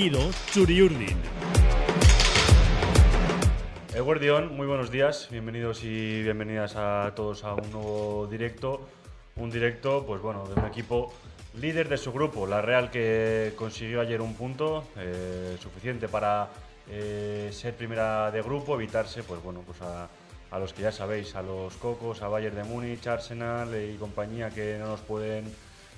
partido Churiurdin. Muy buenos días, bienvenidos y bienvenidas a todos a un nuevo directo. Un directo, pues bueno, de un equipo líder de su grupo, la Real que consiguió ayer un punto eh, suficiente para eh, ser primera de grupo, evitarse, pues bueno, pues a, los que ya sabéis, a los Cocos, a Bayern de Múnich, Arsenal y compañía que no nos pueden,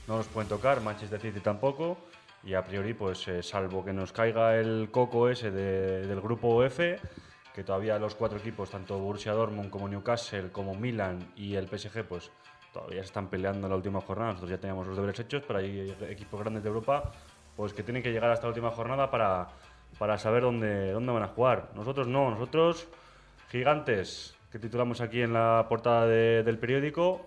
no nos pueden tocar, Manchester City tampoco. Y a priori, pues eh, salvo que nos caiga el coco ese de- del grupo F, que todavía los cuatro equipos, tanto Borussia Dortmund como Newcastle, como Milan y el PSG, pues todavía se están peleando en la última jornada. Nosotros ya teníamos los deberes hechos, pero hay equipos grandes de Europa pues que tienen que llegar hasta la última jornada para, para saber dónde, dónde van a jugar. Nosotros no, nosotros gigantes, que titulamos aquí en la portada de- del periódico,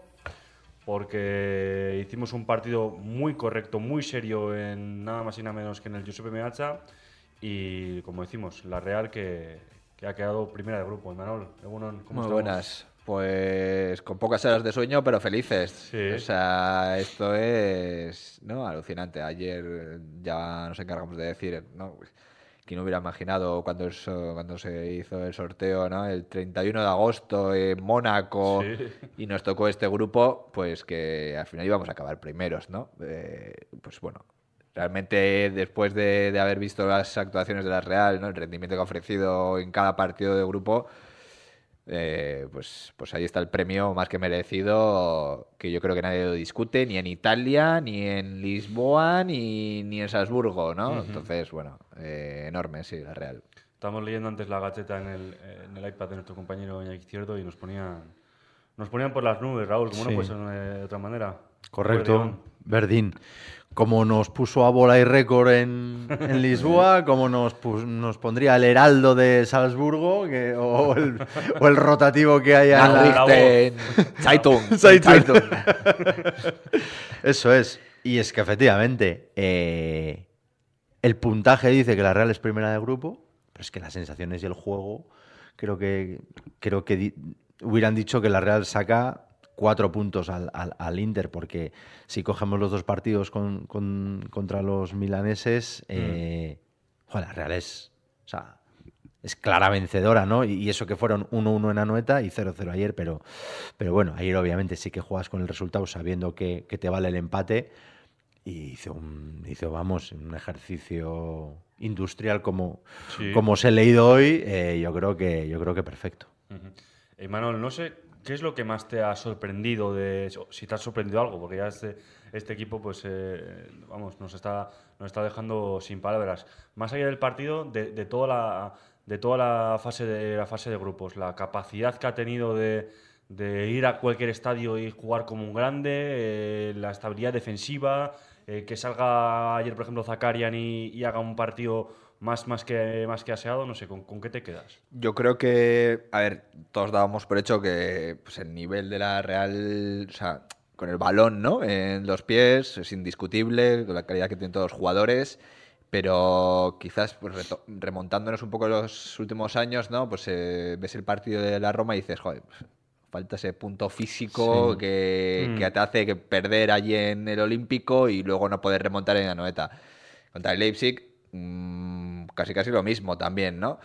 porque hicimos un partido muy correcto, muy serio en nada más y nada menos que en el Giuseppe Meazza y como decimos, la Real que, que ha quedado primera de grupo. Manol, Egunon, ¿cómo Muy estamos? buenas. Pues con pocas horas de sueño, pero felices. Sí. O sea, esto es no alucinante. Ayer ya nos encargamos de decir, ¿no? ¿Quién hubiera imaginado cuando, cuando se hizo el sorteo, ¿no? El 31 de agosto en Mónaco Sí. y nos tocó este grupo, pues que al final íbamos a acabar primeros, ¿no? Eh, pues bueno, realmente después de, de haber visto las actuaciones de la Real, ¿no? El rendimiento que ha ofrecido en cada partido de grupo, eh, pues, pues ahí está el premio más que merecido, que yo creo que nadie lo discute, ni en Italia, ni en Lisboa, ni, ni en Salzburgo, ¿no? Entonces, bueno, eh, enorme, sí, la Real. Estamos leyendo antes la gaceta en el, en el iPad de nuestro compañero Iñaki Izquierdo y nos ponían, nos ponían por las nubes, Raúl, como Sí. no puede ser de otra manera. Correcto. Verdín. Como nos puso a bola y récord en, en Lisboa, como nos, nos pondría el Heraldo de Salzburgo que- o, el, o el rotativo que hay en Zeitung, Zeitung. Zeitung. Eso es. Y es que efectivamente eh, el puntaje dice que la Real es primera de grupo, pero es que las sensaciones y el juego creo que creo que di- hubieran dicho que la Real saca cuatro puntos al, al- al Inter, porque si cogemos los dos partidos con- con- contra los milaneses, eh, joder, la Real es, o sea, es clara vencedora, ¿no? Y, y eso que fueron 1-1 en Anoeta y 0-0 ayer, pero, pero bueno, ayer obviamente sí que juegas con el resultado sabiendo que, que te vale el empate y hizo, un, hizo vamos, un ejercicio industrial como, Sí. como os he leído hoy, eh, yo, creo que, yo creo que perfecto. Ujú. Eh, Manuel, no sé qué es lo que más te ha sorprendido de si te ha sorprendido algo, porque ya este, este equipo, pues, eh, vamos, nos está, nos está dejando sin palabras. Más allá del partido, de, toda la de toda la fase de la fase de grupos, la capacidad que ha tenido de, ir a cualquier estadio y jugar como un grande, eh, la estabilidad defensiva, eh, que salga ayer, por ejemplo, Zakarian y haga un partido más, más, que, más que aseado, no sé, ¿con, con qué te quedas? Yo creo que, a ver, todos dábamos por hecho que pues, el nivel de la Real, o sea, con el balón, ¿no? En los pies, es indiscutible, con la calidad que tienen todos los jugadores, pero quizás pues, remontándonos un poco los últimos años, ¿no? Pues eh, ves el partido de la Roma y dices, joder, pues, falta ese punto físico Sí. que, Mm. que te hace que perder allí en el Olímpico y luego no poder remontar en la Noeta. Contra el Leipzig, mm, casi casi lo mismo también, ¿no?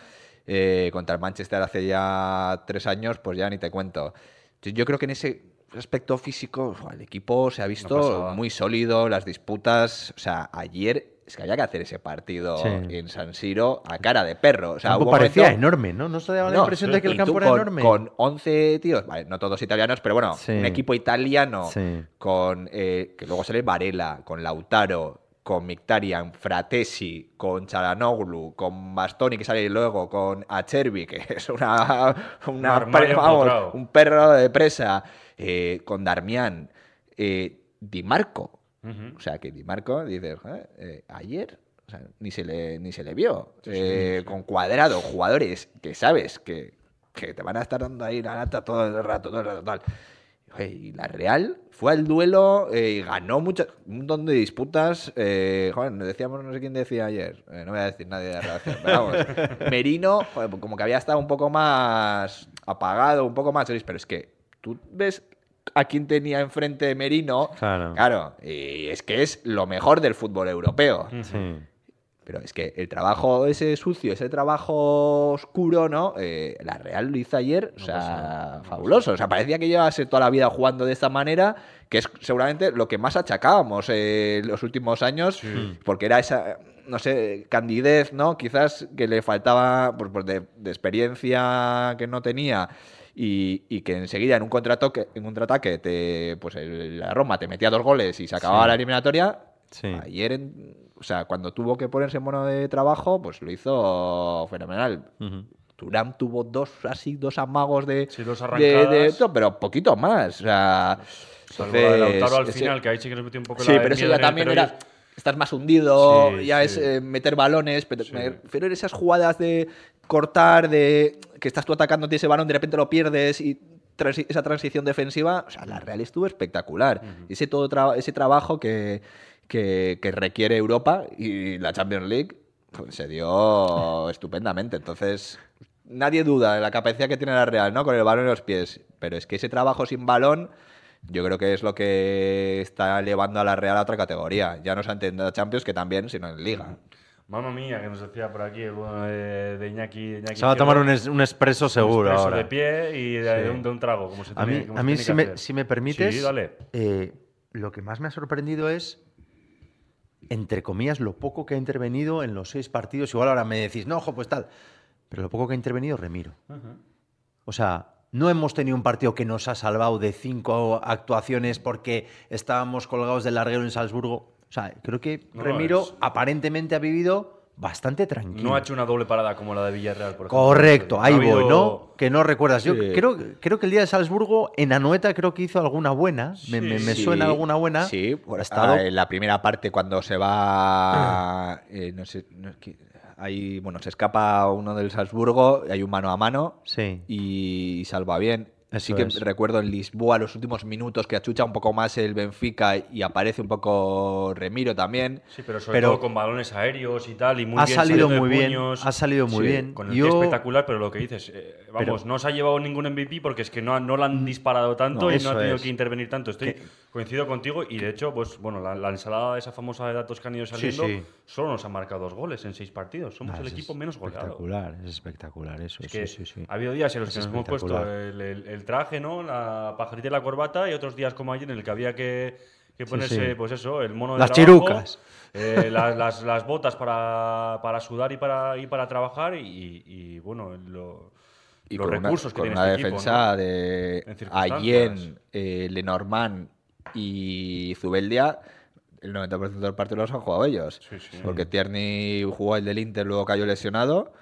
Eh, contra el Manchester hace ya tres años, pues ya ni te cuento. Yo, yo creo que en ese aspecto físico, el equipo se ha visto muy sólido, las disputas. O sea, ayer es que había que hacer ese partido Sí. en San Siro a cara de perro. O sea, hubo un parecía momento- enorme, ¿no? ¿No se daba la no, impresión de que el campo era con, enorme? Con 11 tíos, vale, no todos italianos, pero bueno, Sí. un equipo italiano Sí. con eh, que luego sale Varela, con Lautaro, con Mkhitaryan, Fratesi, con Chalanoglu, con Bastoni que sale luego, con Acerbi, que es una, una vamos, un perro de presa, eh, con Darmian, eh, Di Marco. O sea, que Di Marco, dices, "Joder, eh, ayer o sea, ni, se le, ni se le vio. Eh, Con cuadrado, jugadores que sabes que, que te van a estar dando ahí la lata todo el rato, todo el rato, tal. Y la Real fue al duelo eh, y ganó mucho, un montón de disputas. Eh, joder, decíamos, no sé quién decía ayer, eh, no voy a decir nadie de la relación, pero vamos, Merino, joder, pues como que había estado un poco más apagado, un poco más pero es que tú ves a quién tenía enfrente Merino, Claro. claro, y es que es lo mejor del fútbol europeo. Sí. Pero es que el trabajo ese sucio, ese trabajo oscuro, ¿no? Eh, la Real lo hizo ayer, o sea, pasa, no fabuloso. O sea, parecía que llevase toda la vida jugando de esta manera, que es seguramente lo que más achacábamos eh, los últimos años, porque era esa, no sé, candidez, ¿no? Quizás que le faltaba pues, pues, de, de experiencia que no tenía. Y, y que enseguida en un contraataque, en un contraataque te, pues el- la Roma te metía dos goles y se acababa Sí. la eliminatoria. Sí. Ayer, en- o sea, cuando tuvo que ponerse mono de trabajo, pues lo hizo fenomenal. Turán tuvo dos así, dos amagos de, Sí, dos de- arrancadas. de esto, pero poquito más. O sea, la de Lautaro al ese- final, que ahí sí que nos metió un poco Sí, la pero eso ya el también pero era. Estás más hundido, Sí, ya sí. es eh, meter balones, pero a esas jugadas de cortar, de que estás tú atacando ese balón, de repente lo pierdes y transi- esa transición defensiva. O sea, la Real estuvo espectacular. Ese todo tra- ese trabajo que, que, que requiere Europa y la Champions League pues, se dio estupendamente. Entonces, nadie duda de la capacidad que tiene la Real, ¿no? Con el balón en los pies. Pero es que ese trabajo sin balón. Yo creo que es lo que está elevando a la Real a otra categoría. Ya no solamente en la Champions, que también, sino en Liga. Mamma mía, que nos decía por aquí bueno de, de Iñaki. Iñaki Se va a tomar un, es- un expreso seguro ahora. de pie y de, Sí. de un, de un trago, como se A tiene- mí, como a se mí tiene si, que me, hacer. si me permites, Sí, dale. eh, lo que más me ha sorprendido es, entre comillas, lo poco que ha intervenido en los seis partidos. Igual ahora me decís, no, ojo, pues tal. Pero lo poco que ha intervenido, Remiro. O sea, no hemos tenido un partido que nos ha salvado de cinco actuaciones porque estábamos colgados del larguero en Salzburgo. O sea, creo que No, Remiro es- aparentemente ha vivido bastante tranquilo. No ha hecho una doble parada como la de Villarreal, por ejemplo. Correcto, No ahí ha voy, habido- ¿no? Que no recuerdas. Yo Sí. creo, creo que el día de Salzburgo, en Anoeta, creo que hizo alguna buena. Me, me- me Sí, suena alguna buena. Sí, por estado- ah, en la primera parte cuando se va, eh, no sé, no que- hay, bueno, se escapa uno del Salzburgo, hay un mano a mano Sí. y salva bien. Eso sí que es. recuerdo en Lisboa los últimos minutos que achucha un poco más el Benfica y aparece un poco Remiro también. Sí, pero sobre Pero- todo con balones aeros y tal. Y muy ha bien salido muy bien. puños, Ha salido muy Sí, bien. Con el Yo- espectacular, pero lo que dices, eh, vamos, Pero- no se ha llevado ningún MVP porque es que no, no la han disparado tanto No, y no ha tenido es. que intervenir tanto. Estoy coincido contigo y de hecho, pues bueno, la, la ensalada esa famosa de datos que han ido saliendo sí. solo nos han marcado dos goles en seis partidos. Somos Ah, el equipo menos goleado. Espectacular, es espectacular eso. Es que sí, sí, sí. ha habido días en los que nos hemos puesto el- el traje, ¿no? La pajarita y la corbata, y otros días como ayer en el que había que, que ponerse, sí. pues eso, el mono de Las trabajo, chirucas. eh, las, las- las botas para, para sudar y para, y para trabajar, y, y, bueno, lo- Y los una- recursos que con tiene una este equipo, defensa ¿no? de. Allen, eh, Lenormand y Zubeldia, el 90% del partido los han jugado ellos. Sí, sí. Porque Tierney jugó el del Inter, luego cayó lesionado.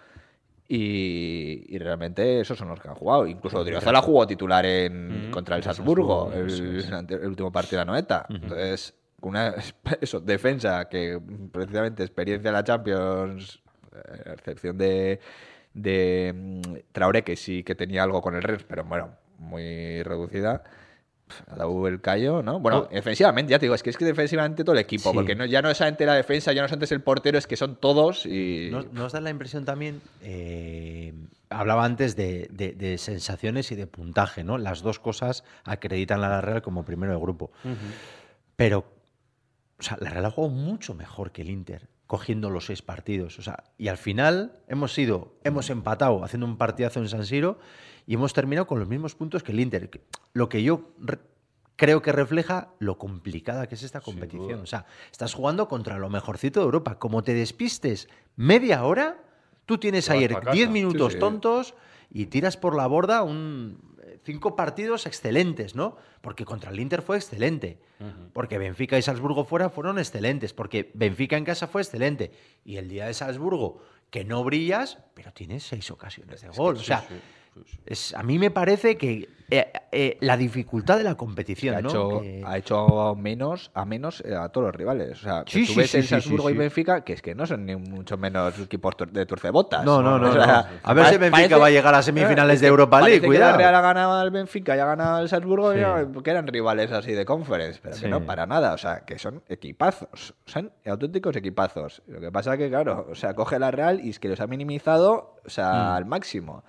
Y, y realmente esos son los que han jugado. Incluso Odriozola jugó titular en, Mm, contra el Salzburgo, el, último partido de la Noeta. Entonces, una eso, defensa que precisamente experiencia en la Champions, eh, a excepción de, de mm, Traoré, que sí que tenía algo con el Rennes, pero bueno, muy reducida. Dado el callo, ¿no? Bueno, Oh. defensivamente, ya te digo, es que es que defensivamente todo el equipo, Sí. porque no, ya no es solamente la defensa, ya no es antes el portero, es que son todos y. ¿Nos, nos da la impresión también, eh, hablaba antes de, de- de sensaciones y de puntaje, ¿no? Las dos cosas acreditan a la Real como primero de grupo. Pero, o sea, la Real ha jugado mucho mejor que el Inter, cogiendo los seis partidos. O sea, y al final hemos sido, hemos empatado haciendo un partidazo en San Siro y hemos terminado con los mismos puntos que el Inter. Lo que yo re- creo que refleja lo complicada que es esta competición. O sea, estás jugando contra lo mejorcito de Europa. Como te despistes media hora, tú tienes ayer pa' casa. 10 minutos Sí, sí. tontos y tiras por la borda un cinco partidos excelentes, ¿no? Porque contra el Inter fue excelente. Porque Benfica y Salzburgo fuera fueron excelentes. Porque Benfica en casa fue excelente. Y el día de Salzburgo, que no brillas, pero tienes seis ocasiones de gol. o sea, es, a mí me parece que eh, eh, la dificultad de la competición, ha, ¿no? hecho, Que- ha hecho menos a menos eh, a todos los rivales. O sea, que Sí, tú sí, ves sí, el Salzburgo y. Benfica, que es que no son ni mucho menos equipos de turcebotas. No, no, no, O sea, no. A ver si Benfica va a llegar a semifinales es de que Europa League, cuidado. Que la Real ha ganado al Benfica y ha ganado al Salzburgo porque eran rivales así de conference, pero que no, para nada. O sea, que son equipazos. Son auténticos equipazos. Lo que pasa que, claro, o sea, coge la Real y es que los ha minimizado, o sea, Mm. al máximo.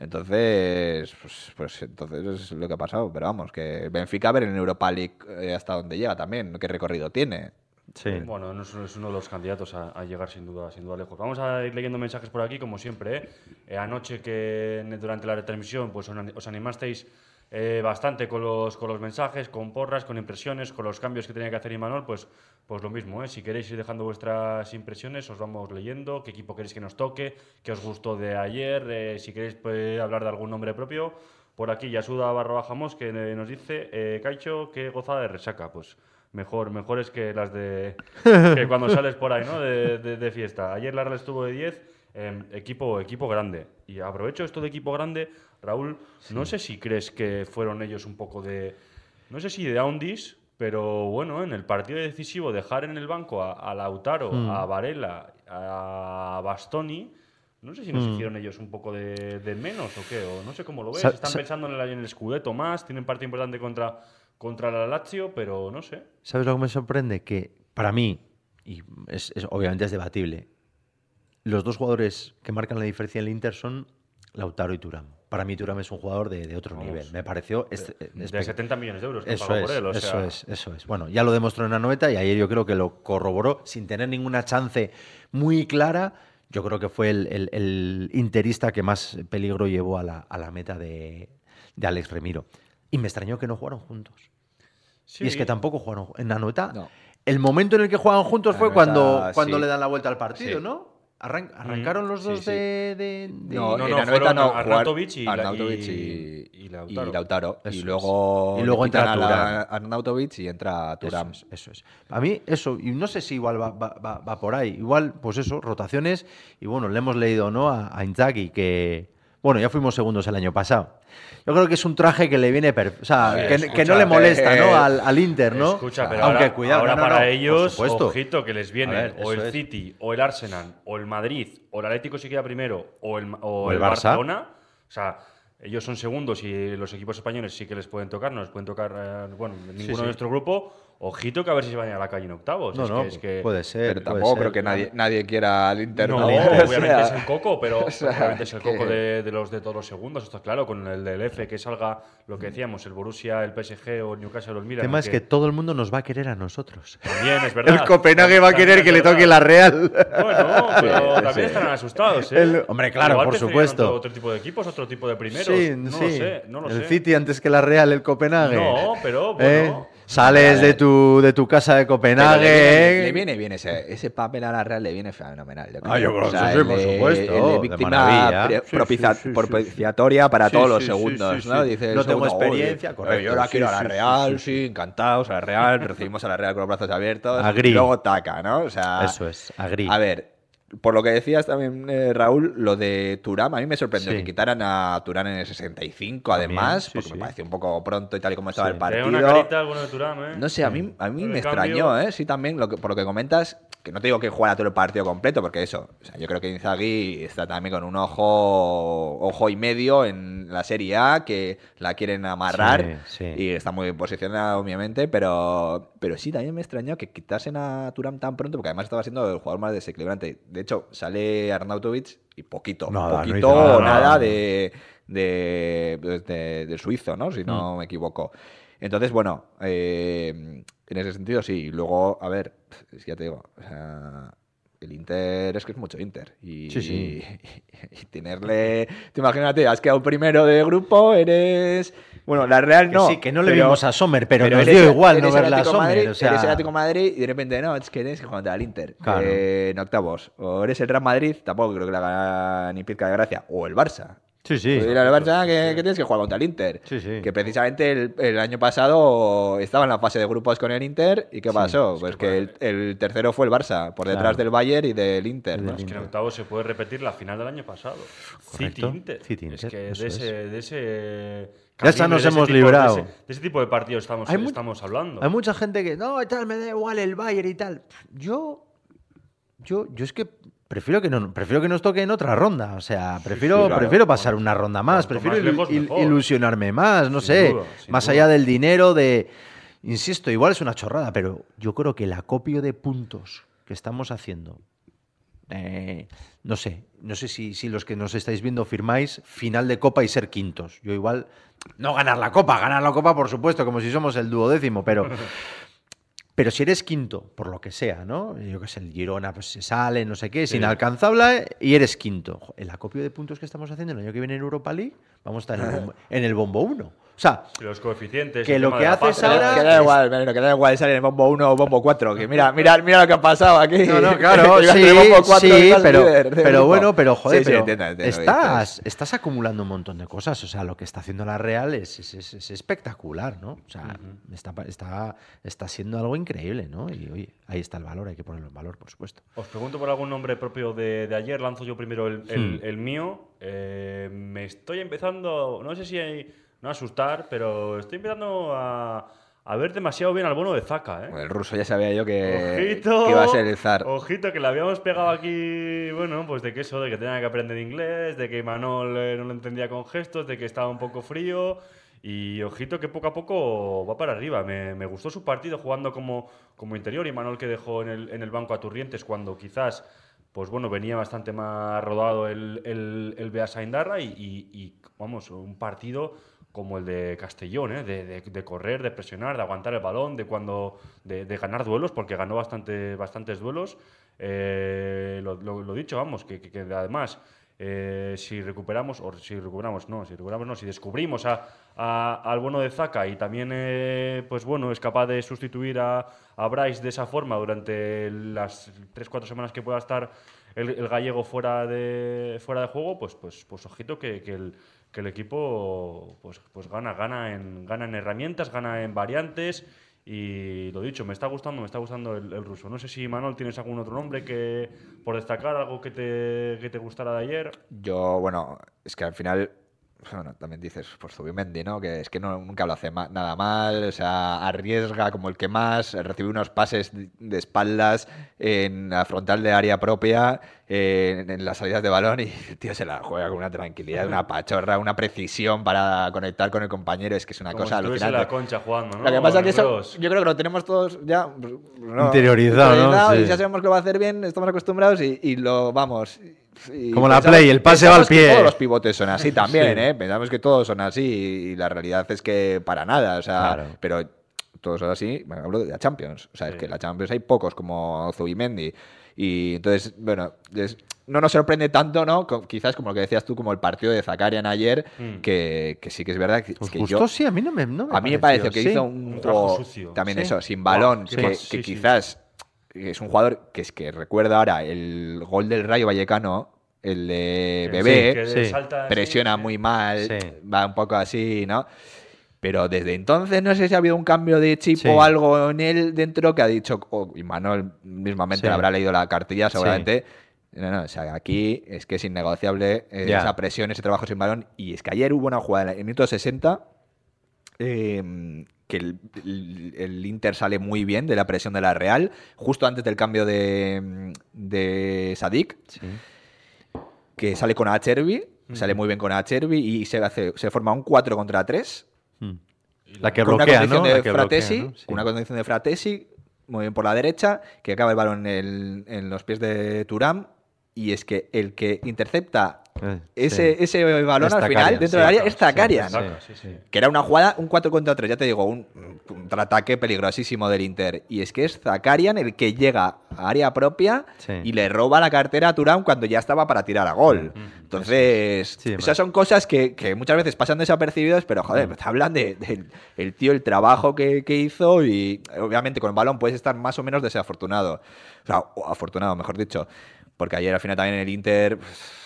Entonces, pues, pues entonces es lo que ha pasado. Pero vamos, que Benfica a ver en Europa League eh, hasta dónde llega también, qué recorrido tiene. Sí. Bueno, no es, uno de los candidatos a, a llegar sin duda, sin duda lejos. Vamos a ir leyendo mensajes por aquí, como siempre. ¿eh? Eh, anoche que durante la retransmisión pues, os animasteis eh, bastante con los, con los mensajes, con porras, con impresiones, con los cambios que tenía que hacer Imanol, pues, pues lo mismo. ¿eh? Si queréis ir dejando vuestras impresiones, os vamos leyendo, qué equipo queréis que nos toque, qué os gustó de ayer, eh, si queréis pues, hablar de algún nombre propio. Por aquí, Yasuda barra bajamos, que eh, nos dice, eh, Caicho, qué gozada de resaca. Pues mejor, mejores que las de que cuando sales por ahí, ¿no? De, de- de fiesta. Ayer la Real estuvo de 10, eh, equipo, equipo grande. Y aprovecho esto de equipo grande, Raúl, no sé si crees que fueron ellos un poco de, no sé si de Aundis, pero bueno, en el partido decisivo dejar en el banco a, a Lautaro, a Varela, a Bastoni. No sé si nos hicieron ellos un poco de, de menos o qué, o no sé cómo lo ves. Sa- Están sa- pensando en el, en el Scudetto más, tienen partido importante contra, contra la Lazio, pero no sé. ¿Sabes lo que me sorprende? Que para mí, y es, es- obviamente es debatible, los dos jugadores que marcan la diferencia en el Inter son Lautaro y Turam. Para mí Turam es un jugador de, de otro Vamos. nivel. Me pareció... es- De es- 70 millones de euros que Eso es, por él. o eso sea, es, eso es. Bueno, ya lo demostró en la noveta y ayer yo creo que lo corroboró sin tener ninguna chance muy clara. Yo creo que fue el, el- el interista que más peligro llevó a la, a la meta de, de Alex Remiro. Y me extrañó que no jugaron juntos. sí. Y es que tampoco jugaron ju- en la noveta. No. El momento en el que juegan juntos fue cuando, cuando sí. le dan la vuelta al partido, Sí. ¿no? Arran- arrancaron los dos sí. de, de- de- No, No, en no, fueron no, Arnautovic y la- Arnautovic y- y, y Lautaro. y Lautaro. Luego, Y luego entra a la-. Arnautovic y entra Turam. Eso es, eso es. A mí eso, y no sé si igual va, va- va- va por ahí. Igual, pues eso, rotaciones. Y bueno, le hemos leído ¿no? a, a Inzaghi que, bueno, ya fuimos segundos el año pasado. Yo creo que es un traje que le viene, o sea, ver, que, escucha, que no le molesta eh, ¿no? al, al Inter, ¿no? Escucha, pero Aunque ahora, cuidado, ahora no, no, para no, ellos, ojito, que les viene ver, o el es. City, o el Arsenal, o el Madrid, o el Atlético si queda primero, o el, Ma- o O el el Barça. Barcelona. O sea, ellos son segundos y los equipos españoles sí que les pueden tocar, no les pueden tocar, eh, bueno, ninguno sí. de nuestro grupo. Ojito que a ver si se van a la calle en octavos. No, es no, que, es que- puede ser. Pero tampoco ser. creo que nadie, nadie quiera al Inter. No, ¿no? obviamente O sea, es el coco, pero o sea, obviamente es el coco que- de, de los de todos los segundos, está claro, con el del F, que salga lo que decíamos, el Borussia, el PSG o el Newcastle o el El Milan. tema es que todo el mundo nos va a querer a nosotros. También es verdad. El Copenhague va a querer que le toque la Real. Bueno, pero Sí, también sí. estarán asustados, ¿eh? El- hombre, claro, Igual por supuesto. Otro, otro tipo de equipos, otro tipo de primeros. Sí, no sí. lo sé, no lo el sé. City antes que la Real, el Copenhague. No, pero ¿Eh? Sales de tu, de tu casa de Copenhague. le viene, ¿eh? le viene bien ese, ese papel a la Real, le viene fenomenal. Ah, yo creo que sí, por supuesto, el de de víctima maravilla. pre- Sí, propicia- sí, sí, sí, propiciatoria para Sí, todos los sí, segundos, sí, ¿no? sí. Dice el No tengo segundo, "Oye, experiencia", eh, correcto, Yo la sí, quiero a la sí, Real, sí, sí, encantados a la Real, recibimos a la Real con los brazos abiertos. Agri. Y luego taca, ¿no? O sea, Eso es, agri. A ver, por lo que decías también, eh, Raúl, lo de Turam, a mí me sorprendió Sí. que quitaran a Turán en el 65, También, además, sí, porque sí. me pareció un poco pronto y tal y como estaba Sí. el partido. una carita alguno de Turam, ¿eh? No sé, a mí, a mí me cambio- extrañó, ¿eh? Sí, también, lo que, por lo que comentas, que no te digo que jugara todo el partido completo, porque eso, o sea, yo creo que Inzaghi está también con un ojo, ojo y medio en la Serie A, que la quieren amarrar, Sí, sí. y está muy bien posicionado, obviamente, pero, pero sí, también me extrañó que quitasen a Turam tan pronto, porque además estaba siendo el jugador más desequilibrante. De hecho, sale Arnautovic y poquito, Nada, no poquito hizo o nada. nada de, de, de- del suizo, ¿no? Si no Mm. me equivoco. Entonces, bueno, eh, en ese sentido sí. Y luego, a ver, es que ya te digo, o sea, el Inter es que es mucho Inter. Y, Sí, sí. y tenerle. Te imagínate, has quedado primero de grupo, eres. Bueno, la Real Que no. sí, que no le pero- vimos a Sommer, pero, nos eres- dio igual no eres el verla a Sommer. Madrid, o sea, Eres el Atlético Madrid y de repente no, es que tienes que jugar contra el Inter Claro. eh, en octavos. O eres el Real Madrid, tampoco creo que le haga ni pizca de gracia. O el Barça. Sí, sí. Pues al Barça que, que tienes que jugar contra el Inter. Sí, sí. Que precisamente el, el año pasado estaba en la fase de grupos con el Inter. ¿Y qué pasó? Pues que el, el tercero fue el Barça, por detrás Claro. del Bayern y del Inter. Es que en octavos se puede repetir la final del año pasado. Correcto. City Inter. Es Inter, que ese, de ese Ya está, nos hemos tipo- librado. De ese, de ese tipo de partidos estamos, Hay estamos hablando. Hay mucha gente que, no, tal, me da igual el Bayern y tal. Yo, yo, yo es que prefiero que, no, prefiero que nos toque en otra ronda. O sea, prefiero, sí, claro. prefiero pasar una ronda más, prefiero más ilu- lejos, il- mejor. ilusionarme más, no Sin sé. duda, más duda. allá del dinero, de... Insisto, igual es una chorrada, pero yo creo que el acopio de puntos que estamos haciendo, eh, no sé, no sé si, si los que nos estáis viendo firmáis final de Copa y ser quintos. Yo igual, no ganar la Copa, ganar la Copa por supuesto, como si somos el duodécimo, pero Pero si eres quinto, por lo que sea, ¿no? Yo qué sé, el Girona pues se sale, no sé qué, es inalcanzable y eres quinto. El acopio de puntos que estamos haciendo el año que viene en Europa League, vamos a estar en el bombo, en el bombo 1. O sea, Los coeficientes. Que lo que haces ahora- Que da igual, que da igual salir en bombo 1 o bombo 4. Que mira, mira, mira lo que ha pasado aquí. No, no, claro, sí, bombo 4 sí, y ibas pero, líder pero bueno, pero joder, Sí, sí, pero entiendo, entiendo lo que estás, estás acumulando un montón de cosas. O sea, lo que está haciendo la Real es, es- es- es espectacular, ¿no? O sea, está, está, está siendo algo increíble, ¿no? Y oye, ahí está el valor, hay que ponerlo en valor, por supuesto. Os pregunto por algún nombre propio de, de ayer. Lanzo yo primero el, el- Hmm. el mío. Eh, me estoy empezando, no sé si hay, no asustar, pero estoy empezando a, a ver demasiado bien al bono de Zaka. ¿eh? Bueno, el ruso ya sabía yo que, Ojito, que iba a ser el zar. Ojito, que le habíamos pegado aquí, bueno, pues de que eso, de que tenía que aprender inglés, de que Manol eh, no lo entendía con gestos, de que estaba un poco frío. Y ojito que poco a poco va para arriba. Me, me gustó su partido jugando como, como interior y Manol que dejó en el, en el banco a Turrientes cuando quizás, pues bueno, venía bastante más rodado el, el, el Beasa Indarra y, y- y, vamos, un partido como el de Castellón, ¿eh? de, correr, de presionar, de aguantar el balón, de cuando de, ganar duelos, porque ganó bastante, bastantes duelos. Eh, lo, dicho, vamos, que, además, eh, si recuperamos, o si recuperamos, no, si recuperamos, no, si descubrimos a, a- al bueno de Zaka y también, eh, pues bueno, es capaz de sustituir a, a Bryce de esa forma durante las 3-4 semanas que pueda estar el, el gallego fuera de, fuera de juego, pues, pues, pues ojito que, que el, que el equipo pues, pues gana, gana en, gana en herramientas, gana en variantes. Y lo dicho, me está gustando, me está gustando el, ruso. No sé si, Manuel, tienes algún otro nombre que por destacar, algo que te, que te gustara de ayer. Yo, bueno, es que al final, bueno, también dices, por Zubimendi, ¿no? Que es que no, nunca lo hace ma- nada mal, o sea, arriesga como el que más, recibe unos pases de espaldas en la frontal de área propia, eh, en, en las salidas de balón y tío se la juega con una tranquilidad, una pachorra, una precisión para conectar con el compañero, es que es una Como cosa si alucinante. la concha jugando, ¿no? Lo que pasa es que eso, yo creo que lo tenemos todos ya pues, no, Interiorizado, ¿no? y Sí. ya sabemos que lo va a hacer bien, estamos acostumbrados y, y lo vamos. Y Como la Play, el pase va al pie. Todos los pivotes son así también, Sí. ¿eh? Pensamos que todos son así y la realidad es que para nada, o sea, Claro. pero todos son así, bueno, hablo de la Champions, o sea, es que la Champions hay pocos como Zubimendi y entonces, bueno, es- no nos sorprende tanto, ¿no? Quizás como lo que decías tú, como el partido de Zakarian ayer, Mm. que, que sí que es verdad que, ¿Os que gustó? yo... Sí, a mí no me, no me A mí me pareció que sí. hizo un, Un trabajo juego sucio. también Sí. eso, sin balón, que, más, que es un jugador que es que recuerda ahora el gol del Rayo Vallecano, el de Bebé, sí, que sí. salta así, presiona sí. muy mal, Sí. va un poco así, ¿no? Pero desde entonces no sé si ha habido un cambio de chip Sí. o algo en él dentro que ha dicho, o y Manuel mismamente habrá leído la cartilla Sí. seguramente. No, no, o sea, aquí es que es innegociable eh, esa presión, ese trabajo sin balón. Y es que ayer hubo una jugada en el minuto 60 eh, que el, el- el Inter sale muy bien de la presión de la Real, justo antes del cambio de, de Sadik, Sí. que sale con Acherby, sale muy bien con Acherby y se, hace, se forma un 4 contra 3 Mm. La que con una bloquea, condición ¿no? de La que bloquea, Fratesi, ¿no? Sí. con una condición de Fratesi, muy bien por la derecha, que acaba el balón en, el- en los pies de Turam y es que el que intercepta Eh, ese, sí. ese balón Es al final dentro sí, del área es sí. Que era una jugada, un 4 contra 3, ya te digo, un contraataque peligrosísimo del Inter. Y es que es Zakarian el que llega a área propia y le roba la cartera a Turán cuando ya estaba para tirar a gol. Entonces, Sí, esas man. son cosas que, que muchas veces pasan desapercibidos, pero joder, te hablan de, del el tío, el trabajo que, que hizo y obviamente con el balón puedes estar más o menos desafortunado. O sea, o afortunado, mejor dicho. Porque ayer al final también el Inter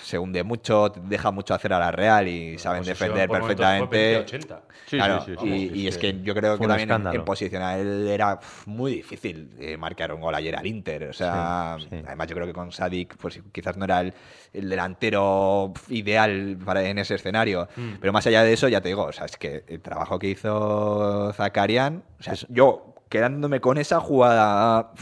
se hunde mucho, deja mucho hacer a la Real y saben defender por momentos fue perfectamente. 20-80. Sí, Claro, sí, sí, sí, y, sí, y sí. es que yo creo Fue que también en, en posicional era uf, muy difícil eh, marcar un gol ayer al Inter. O sea, Sí, sí. además yo creo que con Sadik pues quizás no era el, el delantero ideal para, en ese escenario. Mm. Pero más allá de eso, ya te digo, o sea, es que el trabajo que hizo Zakarian, o sea, yo quedándome con esa jugada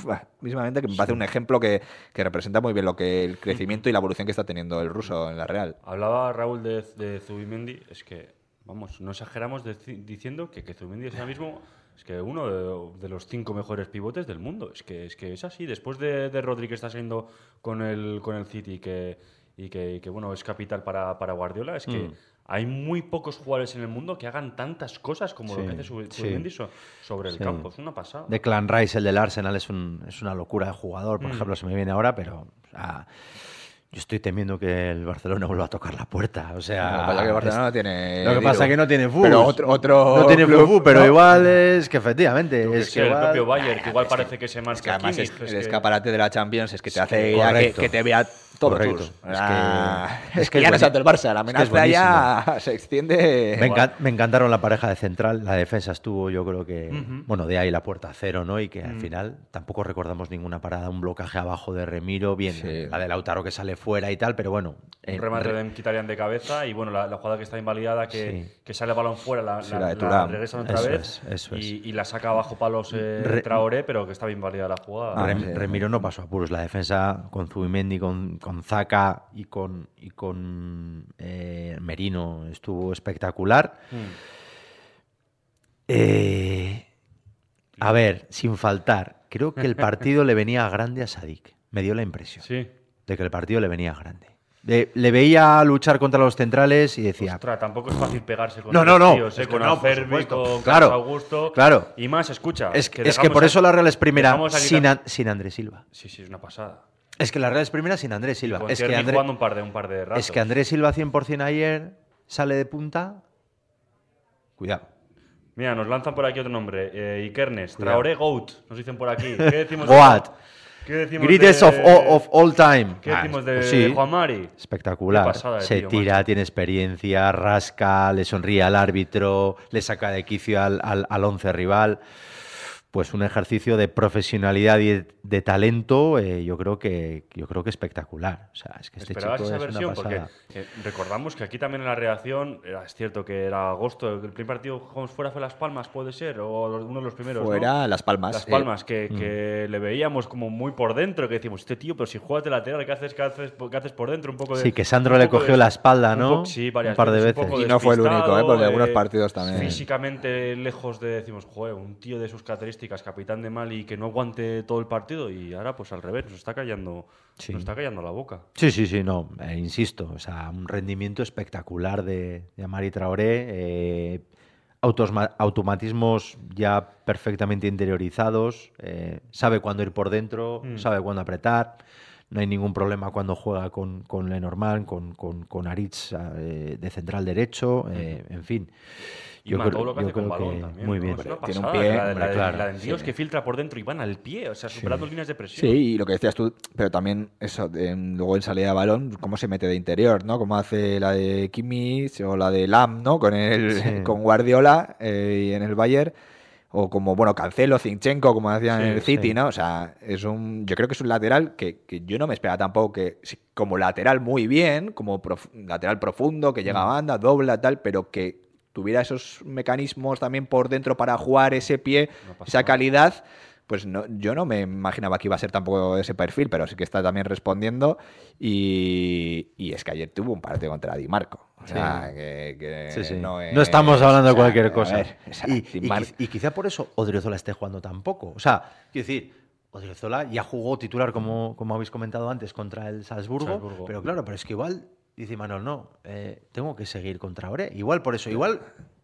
mismamente que me parece un ejemplo que, que representa muy bien lo que el crecimiento y la evolución que está teniendo el ruso en la Real. Hablaba Raúl de, de Zubimendi, es que, vamos, no exageramos deci- diciendo que, que Zubimendi es ahora mismo es que uno de, de los cinco mejores pivotes del mundo. Es que es, que es así. Después de, de Rodri que está siendo con el, con el City que, y que, y que, bueno, es capital para, para Guardiola, es que Mm. Hay muy pocos jugadores en el mundo que hagan tantas cosas como lo Sí, que hace Sub- sí. Subimendi so- sobre el Sí. campo. Es una pasada. De Clan Rice, el del Arsenal, es, un- es una locura de jugador. Por Mm. ejemplo, se me viene ahora, pero yo estoy temiendo que el Barcelona vuelva a tocar la puerta. O sea, Lo que pasa es que el Barcelona no tiene. Lo que pasa es que no tiene fútbol. Pero otro, otro no tiene club, fútbol, pero ¿no? igual es que efectivamente. Es que el igual- propio Bayern, que igual es que- parece que se Es marcha que además Kimmich, es- es el que- escaparate de la Champions es que te Es hace que- ya que, correcto. que te vea todo Correcto. Es que- Ah, es es que ya es no es ante el Barça, la es amenaza ya se extiende. Me, encan- me encantaron la pareja de central, la defensa estuvo, yo creo que, bueno, de ahí la puerta a cero, ¿no? Y que al Mm. final tampoco recordamos ninguna parada, un blocaje abajo de Remiro, bien, Sí. la de Lautaro que sale fuera y tal, pero bueno. Un remate re- de Mkhitaryan de cabeza y bueno, la, la jugada que está invalidada, que, Sí. que sale el balón fuera, la, Sí, la- la de la Thuram. regresan otra Eso vez es, eso es. Y, la saca abajo palos eh, Re- Traoré, pero que está invalidada la jugada. Ah, Rem- sí, Remiro no pasó apuros. La defensa con Zubimendi, con, con Zaka y con, y con eh, Merino estuvo espectacular. Mm. Eh, a ver, sin faltar, creo que el partido le venía grande a Sadik. Me dio la impresión Sí. De que el partido le venía grande. De- le veía luchar contra los centrales y decía, Ostras, tampoco es fácil pegarse con No, los no, no, tíos, eh, es que con no, Acerbi, con Claro, Augusto. claro. Y más, escucha. es, que, es que por a- eso la Real es primera dejamos a sin, sin Andrés Silva. Sí, sí, es una pasada. Es que la Real es primera sin Andrés Silva. Con Es que, André- jugando un par de, un par de ratos. es que Andrés Silva 100% ayer sale de punta. Cuidado. Mira, nos lanzan por aquí otro nombre. Eh, Ikernes. Traoré Goat, nos dicen por aquí. ¿Qué decimos de- Goat. ¿Qué decimos Greatest de- of, all, of all time. ¿Qué Ah, decimos de, pues sí. Juan Mari? Espectacular. Pasada de Se tío, tira, macho. tiene experiencia, rasca, le sonríe al árbitro, le saca de quicio al, al, al once rival. Pues un ejercicio de profesionalidad y de, de talento, eh, yo creo que yo creo que espectacular. O sea, es que este ¿Esperabas chico esa es versión? una Porque pasada. eh, recordamos que aquí también en la reacción, era, es cierto que era agosto, el primer partido que jugamos fuera fue Las Palmas, puede ser, o uno de los primeros. ¿no? Fuera Las Palmas. Las eh, Palmas, que, Mm. que le veíamos como muy por dentro, que decimos, este tío, pero si juegas de lateral, ¿qué haces, qué haces, qué haces por dentro? Un poco de, Sí, que Sandro le cogió de- la espalda, ¿no? sí, varias Un par de veces, Y no fue el único, ¿eh? Porque algunos partidos también. Físicamente lejos de, decimos, joder, un tío de sus características, capitán de Mali, que no aguante todo el partido, y ahora pues al revés, nos está callando, Sí. nos está callando la boca. Sí, sí, sí, no, eh, insisto, o sea, un rendimiento espectacular de, de Amari Traoré, eh, autosma- automatismos ya perfectamente interiorizados, eh, sabe cuándo ir por dentro, Mm. sabe cuándo apretar, no hay ningún problema cuando juega con, con Lenormand, con, con, con Aritz eh, de central derecho, eh, en fin. Y más todo lo que yo hace con creo balón que también. muy ¿no? bien. Es una Tiene un pie, la, la claro, la de Dios sí. que filtra por dentro y van al pie, o sea, superando líneas de presión. Sí, y lo que decías tú, pero también eso, de- luego en salida de balón, cómo se mete de interior, ¿no? Cómo hace la de Kimmich o la de Lam, ¿no? Con el Sí. con Guardiola eh, y en el Bayern. O como, bueno, Cancelo, Zinchenko, como hacían en el City, sí. ¿no? O sea, es un, yo creo que es un lateral que, que yo no me esperaba tampoco que, como lateral muy bien, como prof- lateral profundo, que Mm. llega a banda, dobla, tal, pero que tuviera esos mecanismos también por dentro para jugar ese pie, esa calidad, pues no, yo no me imaginaba que iba a ser tampoco ese perfil, pero sí que está también respondiendo. Y, y es que ayer tuvo un partido contra Di Marco. O sea, que, que Sí, sí. no, No, es- estamos hablando de o sea, cualquier cosa. ver, o sea, y, quizá por eso Odriozola esté jugando tan poco. O sea, quiero decir, Odriozola ya jugó titular, como, como habéis comentado antes, contra el Salzburgo, Salzburgo. Pero claro, pero es que igual, dice Manuel, no, eh, tengo que seguir contra Ore. Igual por eso, igual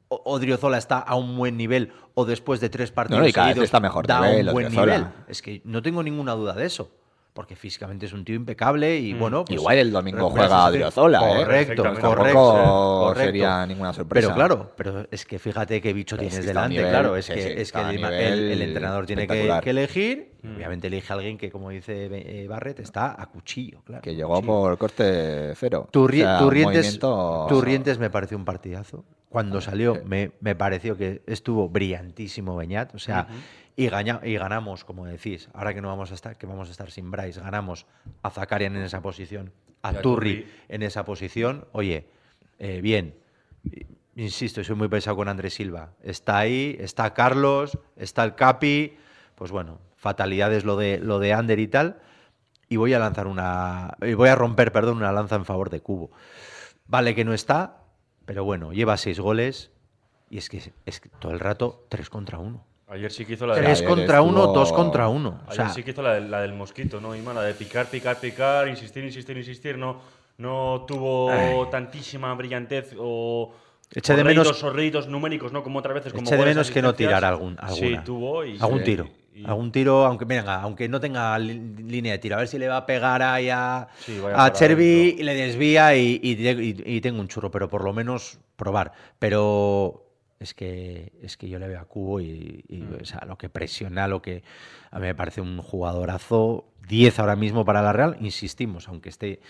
Odriozola está a un buen nivel o después de tres partidos No, no, y cada vez seguidos está mejor da nivel, un buen Odriozola. nivel. Es que no tengo ninguna duda de eso. Porque físicamente es un tío impecable y bueno. pues, Igual el domingo juega su- Odriozola, ¿eh? Correcto, correcto. Tampoco correcto. sería ninguna sorpresa. Pero claro, pero es que fíjate qué bicho Pero es tienes que a delante, nivel- claro. Es que, sí, es que a el, nivel el- el entrenador tiene que, elegir. Mm. Obviamente elige a alguien que, como dice eh, Barrett, está a cuchillo. Claro, Que a llegó cuchillo. por corte cero. Turri- O sea, Turrientes, movimiento- Turrientes me pareció un partidazo. Cuando salió sí. me, me pareció que estuvo brillantísimo Beñat. O sea, y, gaña- y ganamos, como decís, ahora que no vamos a estar, que vamos a estar sin Bryce, ganamos a Zakarian en esa posición, a Turri Turri. en esa posición. Oye, eh, bien. Insisto, soy muy pesado con Andrés Silva. Está ahí, está Carlos, está el Capi. Pues bueno, fatalidades lo de, lo de Ander y tal. Y voy a lanzar una. y voy a romper, perdón, una lanza en favor de Cubo. Vale que no está, pero bueno, lleva seis goles. Y es que es que todo el rato tres contra uno. Ayer sí que hizo la de Tres ayer contra uno, estuvo- dos contra uno. O Ayer sea, sí que hizo la, del- la del mosquito, ¿no? Ima, la de picar, picar, picar, insistir, insistir, insistir, no, no tuvo tantísima brillantez o Eché de menos- o réditos numéricos, ¿no? Como otras veces. Como Eché de menos que no tirara algún, Sí, alguna. tuvo y algún sí, tiro. y- Algún tiro, aunque venga, aunque no tenga línea de tiro, a ver si le va a pegar ahí a, Sí, a Chervi adentro. y le desvía y, y- y- y tengo un churro, pero por lo menos probar. Pero es que es que yo le veo a Cubo y, y, Mm. o sea, lo que presiona, lo que a mí me parece un jugadorazo 10 ahora mismo para la Real, insistimos, aunque esté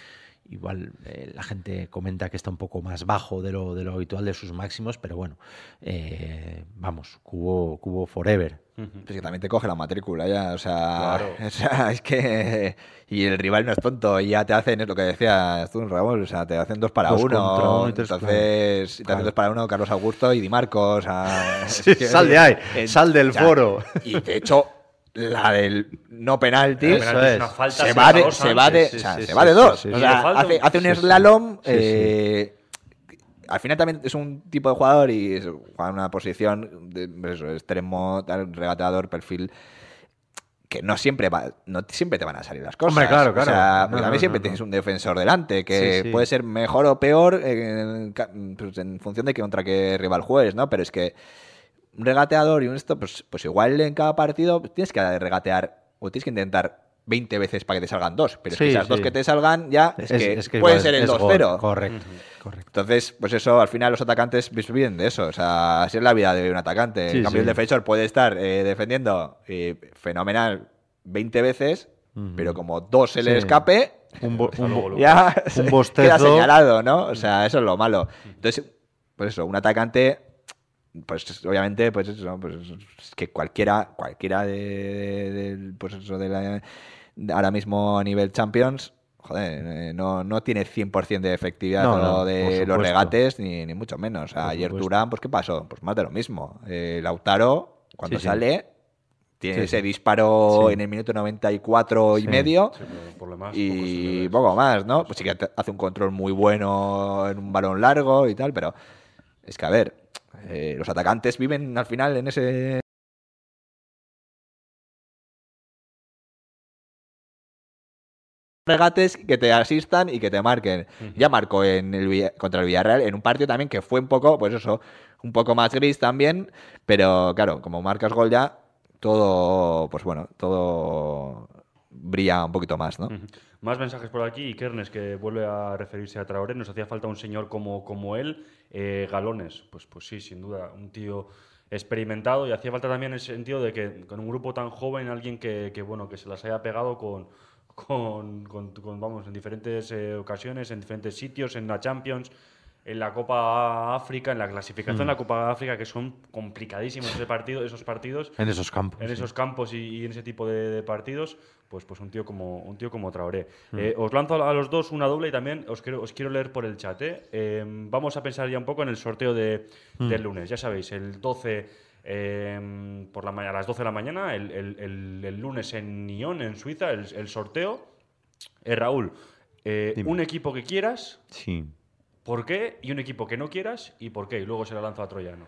igual eh, la gente comenta que está un poco más bajo de lo, de lo habitual de sus máximos, pero bueno, eh, vamos, Cubo, Cubo forever. Pues que también te coge la matrícula ya, o sea, Claro. o sea, es que y el rival no es tonto y ya te hacen es lo que decías tú, Raúl, o sea, te hacen dos para Dos uno, entonces te Claro. hacen dos para uno Carlos Augusto y Di Marco, o sea, es Sí, que- sal de ahí, en- sal del foro. Y de hecho la del no penalti El Eso penalti es. una falta se va de, se va de, antes. sí, o sea, sí, se sí, va de dos. O sea, hace, un- hace slalom. Eh, Al final también es un tipo de jugador y juega en una posición de pues eso, extremo, tal, regateador, perfil que no siempre va, no siempre te van a salir las cosas. Hombre, claro, O claro. sea, No, porque no, también siempre no, tienes un defensor delante que Sí, sí. puede ser mejor o peor en, pues en función de que contra qué rival juegues, ¿no? Pero es que regateador y un esto, pues, pues igual en cada partido tienes que regatear o tienes que intentar 20 veces para que te salgan dos. Pero es que Sí, esas dos que te salgan ya es, que es que puede igual ser el es gol, 2-0. Correcto, correcto. Entonces, pues eso, al final los atacantes viven de eso. O sea, así es la vida de un atacante. Sí, en cambio, sí. el defensor puede estar eh, defendiendo eh, fenomenal 20 veces, pero como dos se le escape, Un, bo- un bo- ya Un bostezo. queda señalado, ¿no? O sea, eso es lo malo. Entonces, pues eso, un atacante, pues obviamente, pues eso, pues es que cualquiera, cualquiera de, pues eso de la de ahora mismo a nivel Champions, joder, eh, no, no tiene 100% de efectividad No, no, de los regates, ni, ni mucho menos. O sea, Por ayer. Durán, pues ¿qué pasó? Pues más de lo mismo. Eh, Lautaro, cuando Sí, sí. sale, tiene Sí, ese sí. disparo Sí. en el minuto 94 y Sí. medio. Sí, pero por lo demás, Y poco más, ¿no? Pues sí que hace un control muy bueno en un balón largo y tal, pero es que, a ver, eh, los atacantes viven al final en ese... regates que te asistan y que te marquen. Ya marcó en el contra el Villarreal en un partido también que fue un poco, pues eso, un poco más gris también, pero claro, como marcas gol ya, todo, pues bueno, todo brilla un poquito más, ¿no? Más mensajes por aquí. Y Kernes, que vuelve a referirse a Traoré. Nos hacía falta un señor como, como él. Eh, galones. Pues, pues sí, sin duda. Un tío experimentado. Y hacía falta también el sentido de que con un grupo tan joven, alguien que, que, bueno, que se las haya pegado con, con, con- con, vamos, en diferentes eh, ocasiones, en diferentes sitios, en la Champions, en la Copa África, en la clasificación de la Copa África, que son complicadísimos ese partido, esos partidos En esos campos. en sí. esos campos y, y en ese tipo de, de partidos, pues, pues un tío como un tío como Traoré. Mm. Eh, os lanzo a los dos una doble y también os quiero, os quiero leer por el chat. ¿eh? Eh, vamos a pensar ya un poco en el sorteo de, Mm. del lunes. Ya sabéis, el 12 eh, por la mañana, a las 12 de la mañana, el, el- el- el lunes en Nyon, en Suiza, el, el sorteo. Eh, Raúl, un equipo que quieras, Sí. ¿Por qué? Y un equipo que no quieras, ¿y por qué? Y luego se la lanzo a Troyano.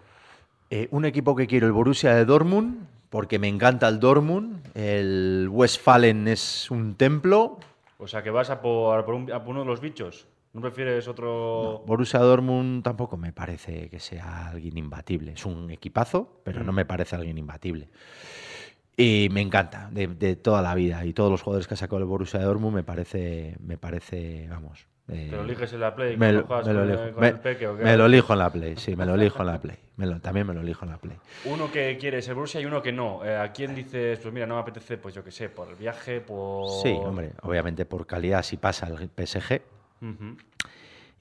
Eh, un equipo que quiero, el Borussia de Dortmund, porque me encanta el Dortmund. El Westfalen es un templo. O sea, que vas a por, a por un- a por uno de los bichos. ¿No prefieres otro...? Borussia Dortmund tampoco me parece que sea alguien imbatible. Es un equipazo, pero no me parece alguien imbatible. Y me encanta, de, de toda la vida. Y todos los jugadores que ha sacado el Borussia Dortmund me parece, me parece, vamos. Eh, ¿Te lo eliges en la Play? me, lo, juegas me lo con, elijo. el- con Me- el Peque, o qué? me lo elijo en la Play, sí, me lo elijo en la Play. Me lo- también me lo elijo en la Play. Uno que quieres el Borussia y uno que no. Eh, ¿A quién dices, pues mira, no me apetece, pues yo qué sé, por el viaje, por... Sí, hombre, obviamente por calidad si pasa el PSG.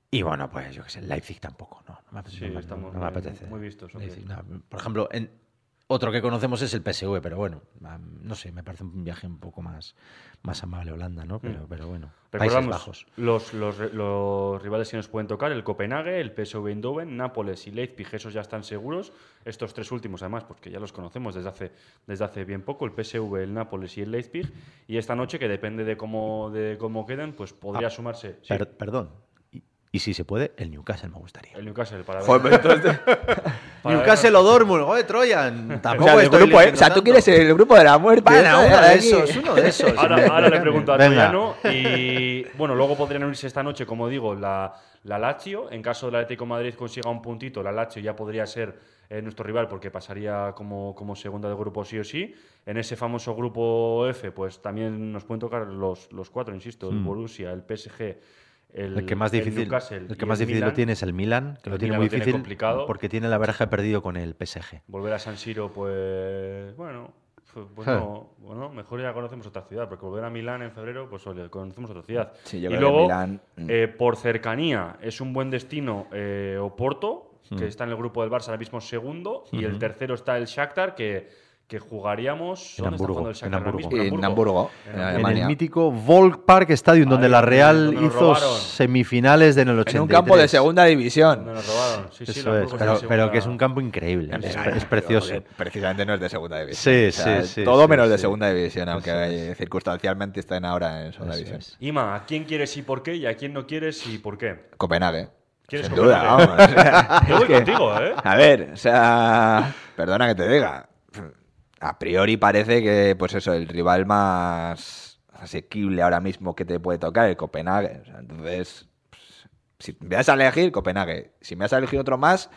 Y bueno, pues yo qué sé, Leipzig tampoco, no, no me, Sí, no me- no apetece. muy vistos. Leipzig. Por ejemplo, en, otro que conocemos es el PSV, pero bueno, no sé, me parece un viaje un poco más, más amable Holanda, ¿no? Pero, pero bueno, Países Bajos. los, los, los rivales que nos pueden tocar, el Copenhague, el PSV Eindhoven, Nápoles y Leipzig, esos ya están seguros. Estos tres últimos, además, porque ya los conocemos desde hace, desde hace bien poco, el PSV, el Nápoles y el Leipzig. Y esta noche, que depende de cómo, de cómo queden, pues podría Ah, sumarse sí, perdón. Y, si se puede, el Newcastle me gustaría. el Newcastle para ver. Joder, pero entonces- Para Newcastle ver- o Dortmund, o de Troyan. O Tampoco sea, el estoy grupo, ¿eh? o sea, tú quieres el grupo de la muerte. Bueno, ¿no? uno de esos, uno de esos. Ahora, ahora le pregunto a. Troyano. Y bueno, luego podrían unirse esta noche, como digo, la, la Lazio. En caso del Atlético de Madrid consiga un puntito, la Lazio ya podría ser eh, nuestro rival porque pasaría como, como segunda de grupo sí o sí. En ese famoso grupo F, pues también nos pueden tocar los, los cuatro, insisto, el Borussia, el PSG, el. El que más difícil, el que más difícil Milan. lo tiene es el Milan, que El lo tiene Milan muy lo tiene difícil complicado. porque tiene la verja perdido con el PSG. Volver a San Siro, pues bueno, pues, pues no, bueno, mejor ya conocemos otra ciudad, porque volver a Milán en febrero, pues oye, conocemos otra ciudad. Sí, yo y creo que luego, Milán, mm. eh, por cercanía, es un buen destino eh, Oporto, que Hmm. está en el grupo del Barça ahora mismo segundo, y el tercero está el Shakhtar, que, que jugaríamos... En ¿Dónde está Hamburgo, el en Hamburgo. mismo? En Hamburgo, en En En Alemania. el mítico Volkspark Stadium, donde Ahí, la Real donde hizo semifinales de en el 83. En un campo de segunda división. Donde nos robaron. Sí, sí, el Eso Hamburgo es, pero, en que es un campo increíble, En es, precioso. Precisamente no es de segunda división. Sí, O sea, sí, sí, Todo sí, menos de sí. segunda división, aunque circunstancialmente estén ahora en segunda Eso división. es. Ima, ¿a quién quieres y por qué? Y a quién no quieres y por qué. Copenhague. ¿Quieres Sin duda, Copenhague? vamos. Yo voy contigo, ¿eh? A ver, o sea, perdona que te diga. A priori parece que, pues eso, el rival más asequible ahora mismo que te puede tocar, el Copenhague. O sea, entonces, pues, si me vas a elegir, Copenhague. Si me vas a elegir otro más,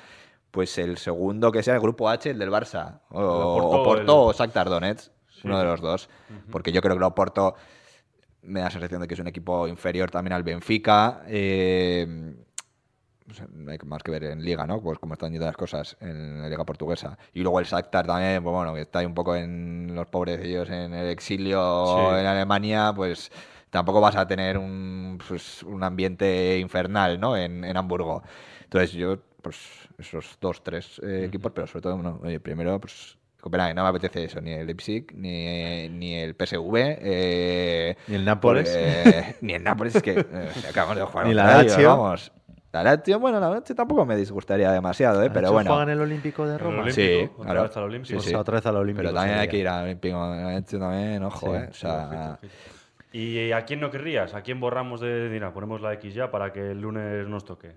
pues el segundo que sea el grupo H, el del Barça. O, o Porto el- o Shakhtar Donetsk. Uno de los dos. Porque yo creo que el Oporto me da la sensación de que es un equipo inferior también al Benfica. Eh, hay más que ver en Liga, ¿no? Pues cómo están yendo las cosas en la Liga Portuguesa. Y luego el Shakhtar también, pues bueno, que está ahí un poco en los pobrecillos en el exilio Sí. en Alemania, pues tampoco vas a tener un, pues, un ambiente infernal, ¿no? En, en Hamburgo. Entonces yo, pues esos dos, tres eh, equipos, pero sobre todo, bueno, oye, primero, pues Copenhague, no me apetece eso, ni el Leipzig, ni, ni el PSV, eh, Ni el Nápoles. porque- ni el Nápoles, es que eh, acabamos de jugar Ni la Lazio. vamos. La Lazio, bueno, la Lazio tampoco me disgustaría demasiado, ¿eh? pero ¿Hecho bueno. juegan el Olímpico de El Roma? Olímpico, Sí, otra claro. vez al Olímpico. Sí, Pues sí. otra vez al Olímpico. Pero también hay que ir al Olímpico, la Lazio también, ojo, Sí, ¿eh? O sea, ¿Y a quién no querrías? ¿A quién borramos de Mira, ponemos la X ya para que el lunes nos toque.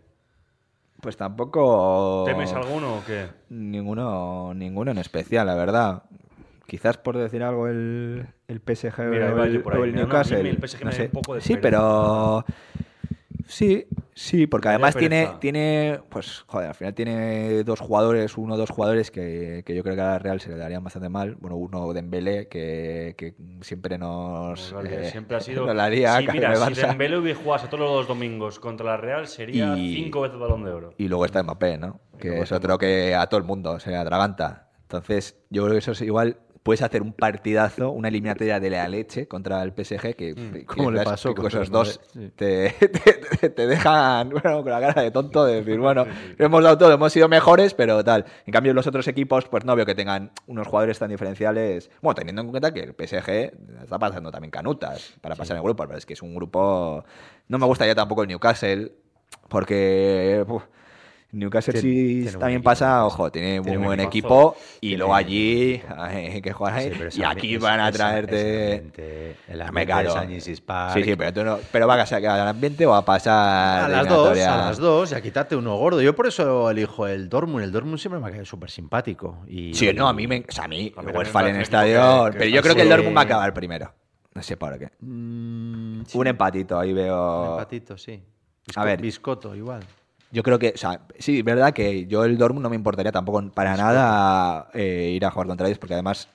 pues tampoco... ¿Temes alguno o qué? Ninguno, ninguno en especial, la verdad. Quizás por decir algo el, el PSG Mira, o el, yo por ahí. o el No, no, Newcastle. el PSG me no da sé. un poco de sí, pero... Sí, sí, porque además tiene, tiene, pues, joder, al final tiene dos jugadores, uno o dos jugadores que, que yo creo que a la Real se le darían bastante mal. Bueno, uno Dembélé, que, que siempre nos... Pues, vale, eh, siempre ha sido. nos la haría sí, mira, si. Dembélé hubiera jugado todos los domingos contra la Real, sería Y- cinco veces balón de oro. Y luego está Mbappé, ¿no? Que es otro que a todo el mundo se atraganta. Entonces, yo creo que eso es igual. Puedes hacer un partidazo, una eliminatoria de la leche contra el PSG, que, que ¿Cómo le pasó que esos dos? Sí. te, te- te dejan bueno, con la cara de tonto de decir, bueno, lo hemos dado todo, hemos sido mejores, pero tal. En cambio, los otros equipos, pues no veo que tengan unos jugadores tan diferenciales. Bueno, teniendo en cuenta que el PSG está pasando también canutas para pasar el grupo, pero es que es un grupo. No me gustaría tampoco el Newcastle, porque. uf, Newcastle sí también pasa, ojo, tiene, Tiene un un buen equipo y luego allí hay que jugar ahí. Sí, y aquí van a traerte. el ambiente caro. de San Isis Park. Sí, sí, pero tú no. Pero va a sacar al ambiente o a pasar. A las dos, a las dos, y a quitarte uno gordo. Yo por eso elijo el Dortmund. El Dortmund siempre me ha quedado súper simpático. Y, Sí, no, a mí me. O sea, a mí, el Westfalen que pero yo creo que el Dortmund va a acabar primero. No sé por qué. Mm, sí, Un empatito, ahí un veo. empatito, sí. A ver. Biscotto, igual. Yo creo que, o sea, sí, verdad que yo el Dortmund no me importaría tampoco para nada eh, ir a jugar contra ellos, porque además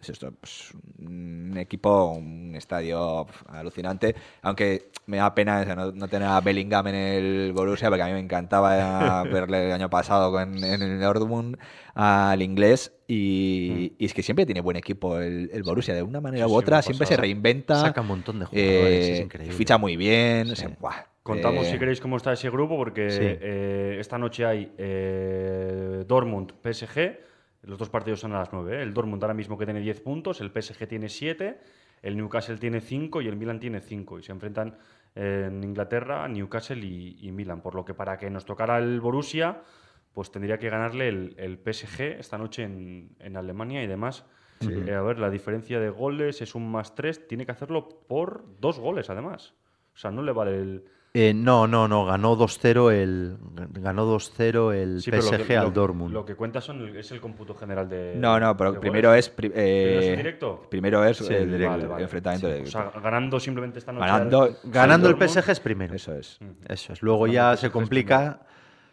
es esto, pues, un equipo, un estadio alucinante, aunque me da pena eso, no, no tener a Bellingham en el Borussia, porque a mí me encantaba verle el año pasado en el Dortmund al inglés, y, y es que siempre tiene buen equipo el, el Borussia, de una manera Sí, u otra, siempre se reinventa. Saca un montón de jugadores, eh, es increíble. Ficha muy bien, Sí. o sea, Contamos eh, si queréis cómo está ese grupo, porque Sí. eh, esta noche hay eh, Dortmund, PSG. Los dos partidos son a las 9. ¿eh? El Dortmund ahora mismo que tiene 10 puntos, el PSG tiene 7, el Newcastle tiene 5 y el Milan tiene 5. Y se enfrentan en Inglaterra Newcastle y, y Milan. Por lo que para que nos tocara el Borussia, pues tendría que ganarle el, el PSG esta noche en, en Alemania y demás. Eh, a ver, la diferencia de goles es un más 3. Tiene que hacerlo por dos goles, además. O sea, no le vale el, Eh, no, no, no, ganó 2-0 el, ganó 2-0 el Sí, PSG que- al lo- Dortmund. Lo que cuenta son el- es el cómputo general de. No, no, pero primero es. pri- ¿Primero es eh, el directo? Primero es Sí, el, el directo. el Vale, vale. enfrentamiento Sí, de O sea, ganando simplemente esta noche. Ganando- Ganando el PSG es primero. Eso es. Eso es. Luego ya se complica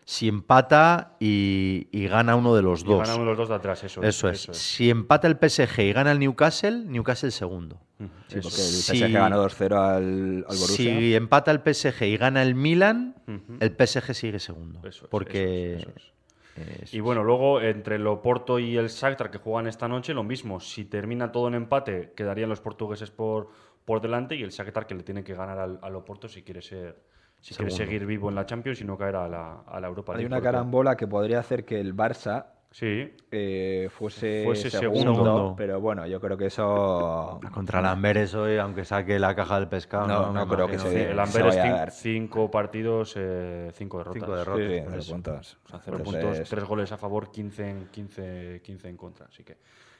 si empata y, y gana uno de los y dos. Gana uno de los dos de atrás, eso, Eso es. Si empata el PSG y gana el Newcastle, Newcastle segundo. Sí, porque el. PSG ganó 2-0 al, al Borussia. Si empata el PSG y gana el Milan, el PSG sigue segundo. Eso es, porque eso es, eso es. Y bueno, luego entre el Oporto y el Shakhtar que juegan esta noche, lo mismo. Si termina todo en empate, quedarían los portugueses por, por delante y el Shakhtar que le tiene que ganar al, al Oporto si quiere ser si quiere Segundo. seguir vivo en la Champions y no caer a la, a la Europa Hay League, una porque- carambola que podría hacer que el Barça Sí, eh, fuese, Fuese segundo, segundo. pero bueno, yo creo que eso contra el Amberes hoy, aunque saque la caja del pescado. No, me no creo que se Sí, el Amberes vaya a cin- dar. cinco partidos, eh, cinco derrotas. Cinco Sí, derrotas. sí, por cero eso. puntos. O sea, cero puntos, tres goles a favor, 15 en, 15, 15 en contra. Así que.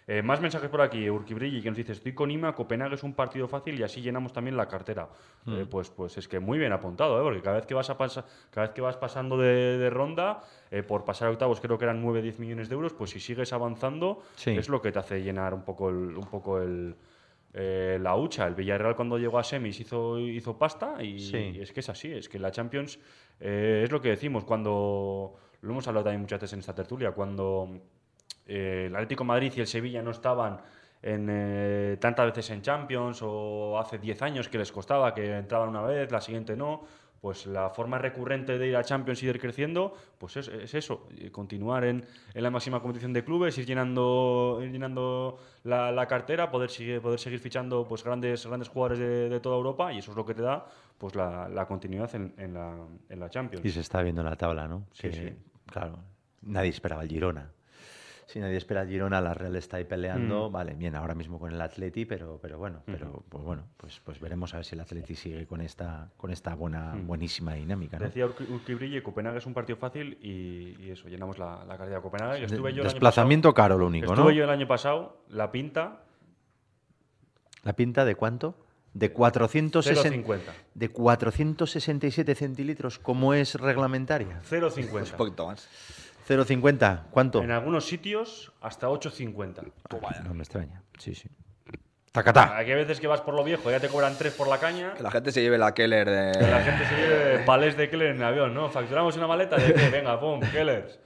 Eh, más mensajes por aquí, Urquibrilli, que nos dice: Estoy con Ima, Copenhague es un partido fácil y así llenamos también la cartera. Eh, pues, pues es que muy bien apuntado, ¿eh? porque cada vez que vas, a pasa- cada vez que vas pasando de, de ronda, eh, por pasar a octavos, creo que eran 9-10 millones de euros, pues si sigues avanzando, Sí. es lo que te hace llenar un poco el. Un poco el eh, la hucha, el Villarreal cuando llegó a semis hizo, hizo pasta y, Sí. y es que es así, es que la Champions eh, es lo que decimos cuando, lo hemos hablado también muchas veces en esta tertulia, cuando eh, el Atlético de Madrid y el Sevilla no estaban en, eh, tantas veces en Champions o hace 10 años que les costaba que entraban una vez, la siguiente no, pues la forma recurrente de ir a Champions y de ir creciendo, pues es, es eso, eh, continuar en, en la máxima competición de clubes, ir llenando, ir llenando la, la cartera, poder, sigue- poder seguir fichando pues grandes, grandes jugadores de, de toda Europa y eso es lo que te da pues la, la continuidad en, en la, en la Champions. Y se está viendo en la tabla, ¿no? Sí, Que, sí. Claro, nadie esperaba el Girona. Si nadie espera Girona, la Real está ahí peleando. Mm. Vale, bien, ahora mismo con el Atleti, pero, pero bueno, pero pues bueno, pues, pues veremos a ver si el Atleti sigue con esta, con esta buena, buenísima dinámica. ¿no? Decía Urqui- Urquibrille, Copenhague es un partido fácil y, y eso, llenamos la, la cartera de Copenhague. Estuve yo el año Desplazamiento caro, lo pasado- único, Estuve ¿no? yo el año pasado, la pinta, ¿La pinta de cuánto? De 460 0,50. de 467 centilitros, ¿cómo es reglamentaria? 0,50. Un poquito más. 0,50, ¿cuánto? En algunos sitios hasta 8,50. No me extraña, sí, sí. Tacatá. Hay veces que vas por lo viejo, ya te cobran 3 por la caña. Que la gente se lleve la Keller que de... La gente se lleve palés de Keller en el avión, ¿no? Facturamos una maleta de qué, venga, pum, Kellers.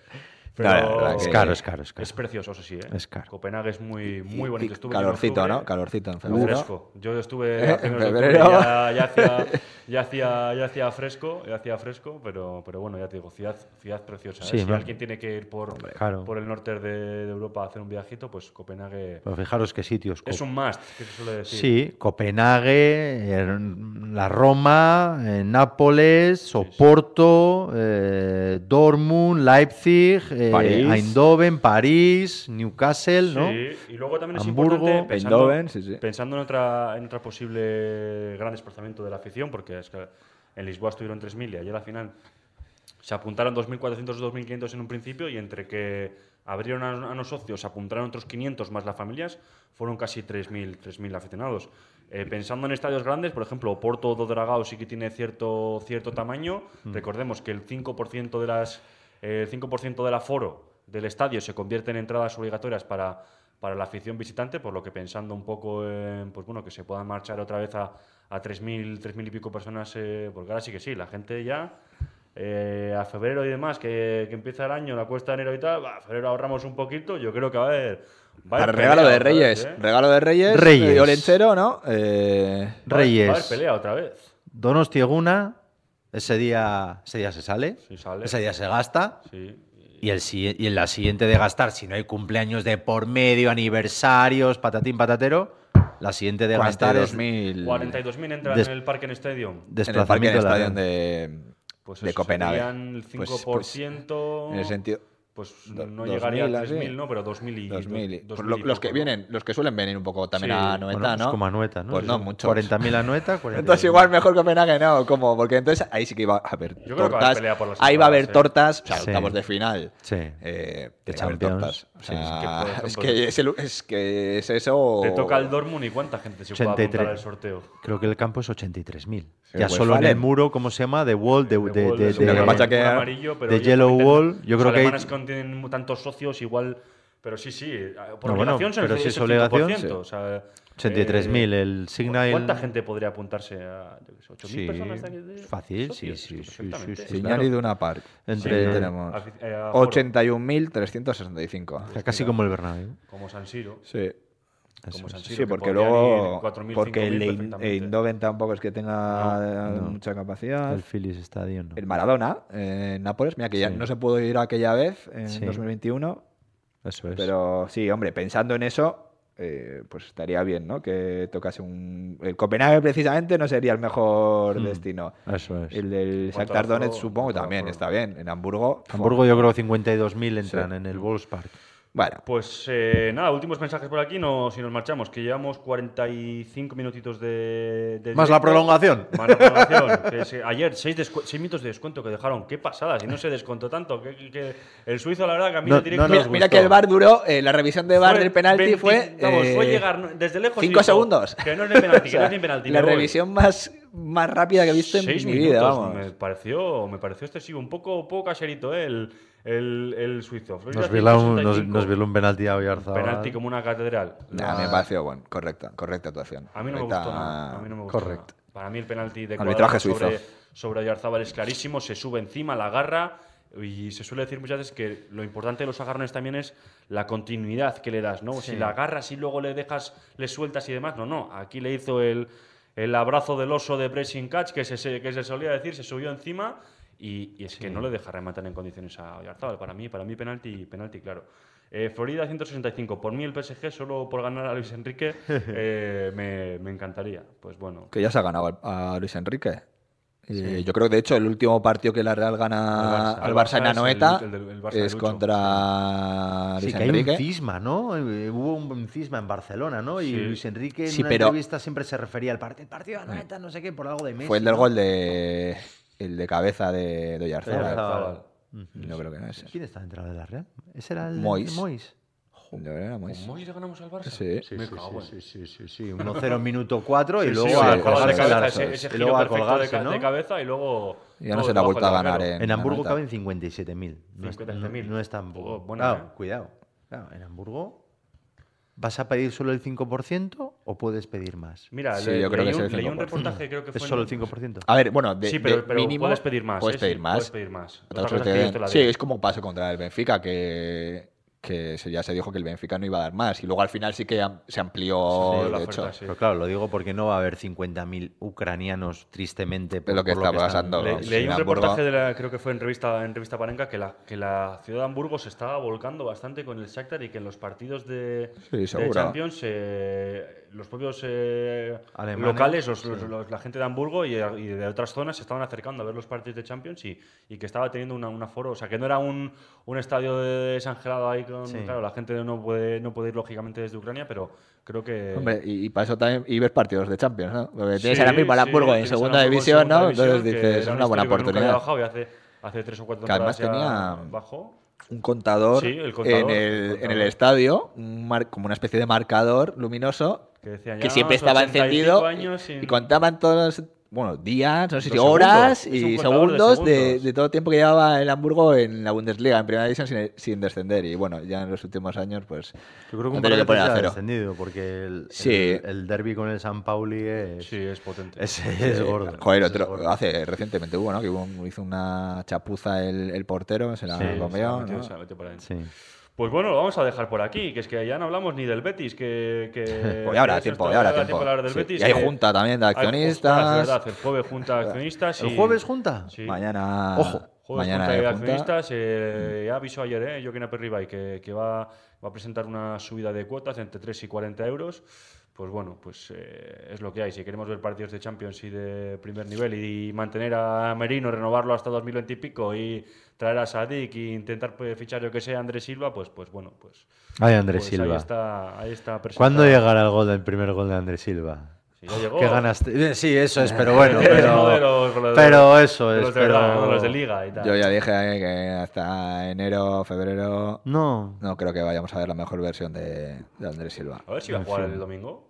Pero Claro, Es caro, es caro, es caro. es precioso, eso sí, ¿eh? Es caro. Copenhague es muy, muy bonito. Estuve calorcito, octubre. ¿no? Calorcito en febrero. fresco. Yo estuve ¿Eh? En febrero. ya, ya hacía, ya, hacía, ya hacía fresco, ya hacía fresco, pero, pero bueno, ya te digo, ciudad, ciudad preciosa. ¿eh? Sí, si alguien tiene que ir por, claro. por el norte de, de Europa a hacer un viajito, pues Copenhague Pero fijaros qué sitios. es un must, que se suele decir. Sí, Copenhague, eh, la Roma, eh, Nápoles, Oporto, eh, Dortmund, Leipzig, eh, París. Eindhoven, París, Newcastle, ¿no? Sí, y luego también es Hamburgo, importante pensando, Eindhoven, sí, sí. pensando en otra en otra posible gran desplazamiento de la afición, porque es que en Lisboa estuvieron 3.000 y ayer al final se apuntaron 2.400 o 2.500 en un principio y entre que abrieron a, a los socios, se apuntaron otros 500 más las familias, fueron casi 3.000 3.000 aficionados. Eh, pensando en estadios grandes, por ejemplo, Porto do Dragao sí que tiene cierto, cierto tamaño. Recordemos que el 5% de las el 5% del aforo del estadio se convierte en entradas obligatorias para, para la afición visitante, por lo que pensando un poco en pues bueno, que se puedan marchar otra vez a, a 3.000, 3.000 y pico personas, eh, porque ahora sí que sí, la gente ya eh, a febrero y demás, que, que empieza el año, la cuesta de enero y tal, a febrero ahorramos un poquito, yo creo que va a haber... va a regalo pelea de vez, Reyes. ¿eh? Regalo de Reyes. Reyes. eh, Olenchero, ¿no? Eh, Reyes. Va a haber pelea otra vez. Donostieguna, ese día, ese día se sale, Sí, sale. ese día se gasta. Sí. Y, el, si- y en la siguiente de gastar, si no hay cumpleaños de por medio, aniversarios, patatín patatero, la siguiente de gastar es 42.000 42.000 entran Des- en el Parque en Stadium. en el parque desplazamiento en de la Stadium de, Pues de eso, Copenhague. serían el Pues- 5%. pues, en el sentido... pues no 2000, llegaría a así. 3.000, ¿no? Pero 2.000 y... 2000. y- 2000 pues lo- y los que vienen, los que suelen venir un poco también Sí, a Noeta, Bueno, pues ¿no? como anueta, ¿no? Pues no Son mucho. 40.000 anueta, 40.000. Entonces igual mejor Copenhague no, como porque entonces ahí sí que iba a haber Yo creo que va a tortas. por las ahí va a haber tortas, o sea, Sí. octavos de final. Sí. Eh, De Champions. tortas. O Sí, sea, es que, ejemplo, es, que es, el- es que es eso. Te toca el Dortmund y cuánta gente se puede 83. apuntar al sorteo. Creo que el campo es 83.000. Sí, ya pues solo en el muro, ¿cómo se llama? De Wall, de, De de- es amarillo, pero Yellow Wall, yo los creo que hay- alemanes que tienen tantos socios igual... Pero sí, sí, por No, bueno, obligación son pero el si es 5%, obligación, o sea, 83.000, eh, el Signal- ¿Cuánta gente podría apuntarse a yo qué sé, 8.000 Sí, personas de fácil, sí, sí, sí, sí, claro. y de una par. Entre- Sí, tenemos Afi- eh, aforo, 81.365. O sea, casi como el Bernabéu. Como San Siro. Sí. Como San Siro, Sí, que porque luego. ir 4.000, Porque el 5.000 Ein- perfectamente. Eindhoven tampoco es que tenga No, no. mucha capacidad. El Phillies Stadium, ¿no? El Maradona eh, en Nápoles, mira que ya no se pudo ir aquella vez en Sí. 2021, Eso es. pero sí, hombre, pensando en eso, eh, pues estaría bien, ¿no? Que tocase un... El Copenhague precisamente no sería el mejor Hmm. destino. Eso es. El del Shakhtar Donetsk supongo también está bien. En Hamburgo... Hamburgo yo creo 52.000 entran Sí. en el Wolfspark. Bueno, Pues eh, nada, últimos mensajes por aquí, no, si nos marchamos, que llevamos 45 minutitos de... de Más la prolongación. Más la prolongación. que ayer, 6 minutos de descuento que dejaron. Qué pasada, si no se descontó tanto. Que, el suizo, la verdad, que a mí No- directo... no mira, que el bar duró, eh, la revisión de bar fue del penalti 20 fue... Vamos, fue eh, desde lejos. y cinco dijo, segundos. Que no es ni penalti, O que no sea, es ni penalti. La voy. revisión más, más rápida que he visto en mi minutos, vida, vamos. Me pareció, me pareció excesivo, un poco, poco caserito ¿eh? el, el, el suizo. Nos violó un, nos, 165, nos violó un penalti a Oyarzabal. penalti como una catedral. Nah, me pareció bueno, correcta, correcta actuación. A mí no me Correcta- gustó nada. A mí no me gustó Correcto. nada. Para mí el penalti de Arbitraje sobre, suizo. sobre Oyarzábal es clarísimo, se sube encima, la agarra y se suele decir muchas veces que lo importante de los agarrones también es la continuidad que le das, ¿no? Si la agarras y luego le dejas, le sueltas y demás, no, no. Aquí le hizo el, el abrazo del oso de pressing catch que se- que se solía decir, se subió encima y, y es que no le deja rematar en condiciones a Oyarzábal. Para mí, para mí penalti, penalti claro. Eh, Florida 165. Por mí el PSG, solo por ganar a Luis Enrique, eh, me, me encantaría. Pues bueno. Que ya se ha ganado a Luis Enrique. Yo creo que de hecho el último partido que la Real gana Al al Barça- Barça en es Anoeta el- el del- el Barça de es Lucho. contra Sí, Luis que hay un Enrique. cisma, ¿no? Eh, Hubo un cisma en Barcelona, ¿no? Y Sí. Luis Enrique en Sí, una pero- entrevista siempre se refería al partido. El partido de Anoeta, no sé qué, por algo de Messi. Fue el del ¿no? gol de el de cabeza de, de. Oyarzábal. No creo que no es. ¿Quién está dentro de la Real? ¿Ese era el Mois. Mois? Era Mois. ¿Con Mois le ganamos al Barça? Sí. Me cago en- sí, sí, sí, sí. 1-0 en minuto 4 y Sí, luego sí, a sí, colgarse cabeza, la- ese, ese y giro perfecto de, colgarse, ca- ¿no? de cabeza y luego. Ya no se le ha vuelto a ganar en, En Hamburgo caben 57.000. No, es- 57.000. no, es tan poco. Oh, eh. cuidado. Claro, en Hamburgo, ¿vas a pedir solo el 5% o puedes pedir más? Mira, Sí, le- yo creo leí, que es un, el leí un 5%. reportaje, creo que fue. ¿Es solo el 5%? A ver, bueno, de, sí, pero, de pero mínimo puedes pedir más. Puedes pedir más. Puedes pedir más. Otra Otra cosa cosa es que ellos te la sí, es como pasó contra el Benfica, que, que se- ya se dijo que el Benfica no iba a dar más. Y luego al final sí que am- se amplió, Sí, la de oferta, hecho. sí. Pero claro, lo digo porque no va a haber 50.000 ucranianos tristemente por, lo que por está pasando. Le- leí un Hamburgo. reportaje, de la, creo que fue en revista, en revista Parenca, que la, que la ciudad de Hamburgo se estaba volcando bastante con el Shakhtar y que en los partidos de, Sí, de. Champions eh, los propios eh, Alemanes, locales, los- los- los- la gente de Hamburgo y, y de otras zonas se estaban acercando a ver los partidos de Champions y, y que estaba teniendo una, un aforo, o sea, que no era un, un estadio de desangelado ahí con... Sí. Claro, la gente no puede, no puede ir lógicamente desde Ucrania, pero creo que... Hombre, y, y para eso también, y ves partidos de Champions, ¿no? Porque tienes Sí, ahora mismo al sí, Hamburgo en segunda división, ¿no? división, Entonces dices, es una buena oportunidad. bajado y hace, hace tres o cuatro Que además tenía- bajó. Un contador, Sí, el contador, en, el, el en el estadio, un mar- como una especie de marcador luminoso Que, siempre estaba 85 encendido años sin- y contaban todos los bueno, días, no sé si Los horas segundos, y de segundos de, todo el tiempo que llevaba el Hamburgo en la Bundesliga, en primera división, sin, sin descender. Y bueno, ya en los últimos años, pues. Yo creo que un que poner veces a ha cero. descendido, porque el, Sí. el, el derby con el San Pauli es, Sí, es potente. es, es gordo. Joder, Ese es otro, gordo. hace recientemente hubo, ¿no? Que hubo hizo una chapuza el, el portero, se la Sí, se la comió, metió, ¿no? Pues bueno, lo vamos a dejar por aquí, que es que ya no hablamos ni del Betis, que... que Pues ya habrá tiempo, ya habrá tiempo. del Sí, Betis, y hay junta también de hay- accionistas. es verdad, el jueves junta de accionistas. ¿El y- jueves junta? Sí. Mañana. Ojo, Jueves mañana junta hay de junta. accionistas, eh, ya avisó ayer, ¿eh? Joaquín Aperribay, que, que va, va a presentar una subida de cuotas entre 3 y 40 euros. Pues bueno, pues eh, es lo que hay. Si queremos ver partidos de Champions y de primer nivel y, mantener a Merino, renovarlo hasta 2020 y pico y traer a Sadik e intentar pues, fichar yo que sé a Andrés Silva, pues, pues bueno, pues, Ay, Andrés pues Silva. ahí está, ahí está ¿Cuándo llegará el gol del primer gol de Andrés Silva? Sí, ya llegó. ¿Qué ganaste? Sí, eso es, pero bueno. Pero, uno de los- de los- pero eso es. los de verdad, pero... ¿no? los de liga y tal. Yo ya dije eh, que hasta enero, febrero, No. no creo que vayamos a ver la mejor versión de, de Andrés Silva. A ver si va a jugar el domingo.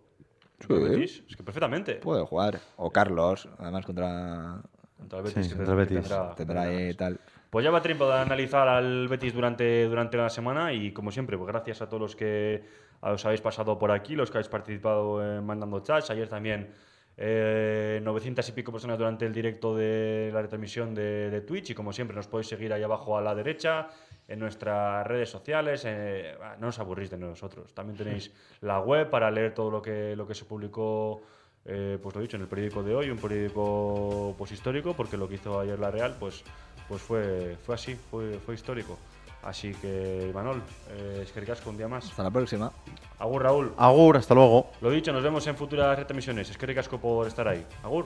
Sí. Es que perfectamente. Puede jugar. O Carlos, además contra. Contra el Betis. Sí, contra el Betis. tendrá- Tendrá ahí tal. Pues ya va tiempo de analizar al Betis durante, durante la semana y como siempre, pues gracias a todos los que os habéis pasado por aquí, los que habéis participado eh, mandando chats. Ayer también eh, 900 y pico personas durante el directo de la retransmisión de, de Twitch y como siempre nos podéis seguir ahí abajo a la derecha en nuestras redes sociales. eh, ah, no os aburrís de nosotros. También tenéis la web para leer todo lo que, lo que se publicó. eh, pues lo dicho, en el periódico de hoy, un periódico pues histórico, porque lo que hizo ayer la Real, pues, pues fue, fue así, fue, fue histórico. Así que, Manol, eh, es que ricasco un día más. Hasta la próxima. Agur, Raúl. Agur, hasta luego. Lo dicho, nos vemos en futuras retransmisiones. Es que ricasco por estar ahí. Agur.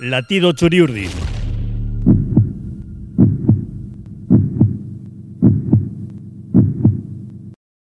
Latido Churiurdi.